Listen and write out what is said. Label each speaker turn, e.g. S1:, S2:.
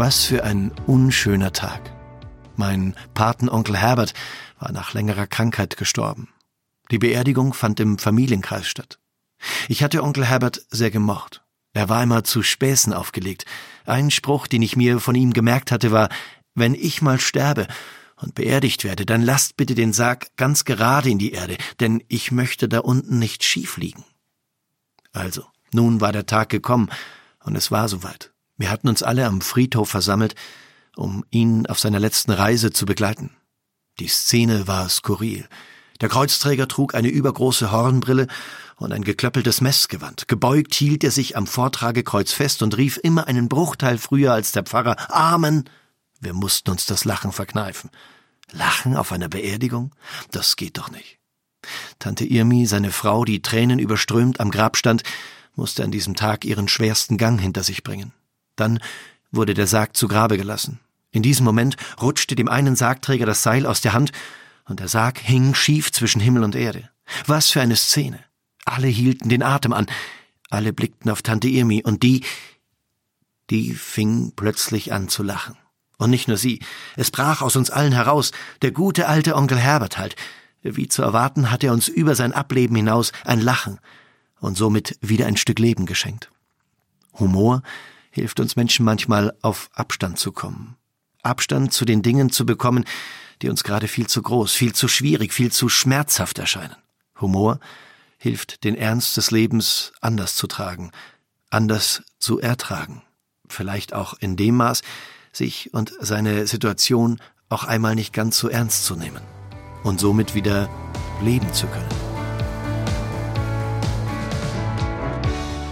S1: Was für ein unschöner Tag. Mein Patenonkel Herbert war nach längerer Krankheit gestorben. Die Beerdigung fand im Familienkreis statt. Ich hatte Onkel Herbert sehr gemocht. Er war immer zu Späßen aufgelegt. Ein Spruch, den ich mir von ihm gemerkt hatte, war, wenn ich mal sterbe und beerdigt werde, dann lasst bitte den Sarg ganz gerade in die Erde, denn ich möchte da unten nicht schief liegen. Also, nun war der Tag gekommen, und es war soweit. Wir hatten uns alle am Friedhof versammelt, um ihn auf seiner letzten Reise zu begleiten. Die Szene war skurril. Der Kreuzträger trug eine übergroße Hornbrille und ein geklöppeltes Messgewand. Gebeugt hielt er sich am Vortragekreuz fest und rief immer einen Bruchteil früher als der Pfarrer Amen. Wir mussten uns das Lachen verkneifen. Lachen auf einer Beerdigung? Das geht doch nicht. Tante Irmi, seine Frau, die Tränen überströmt am Grab stand, musste an diesem Tag ihren schwersten Gang hinter sich bringen. Dann wurde der Sarg zu Grabe gelassen. In diesem Moment rutschte dem einen Sargträger das Seil aus der Hand und der Sarg hing schief zwischen Himmel und Erde. Was für eine Szene. Alle hielten den Atem an. Alle blickten auf Tante Irmi und die, die fing plötzlich an zu lachen. Und nicht nur sie. Es brach aus uns allen heraus. Der gute alte Onkel Herbert halt. Wie zu erwarten hat er uns über sein Ableben hinaus ein Lachen und somit wieder ein Stück Leben geschenkt. Humor hilft uns Menschen manchmal auf Abstand zu kommen. Abstand zu den Dingen zu bekommen, die uns gerade viel zu groß, viel zu schwierig, viel zu schmerzhaft erscheinen. Humor hilft, den Ernst des Lebens anders zu tragen, anders zu ertragen. Vielleicht auch in dem Maß, sich und seine Situation auch einmal nicht ganz so ernst zu nehmen und somit wieder leben zu können.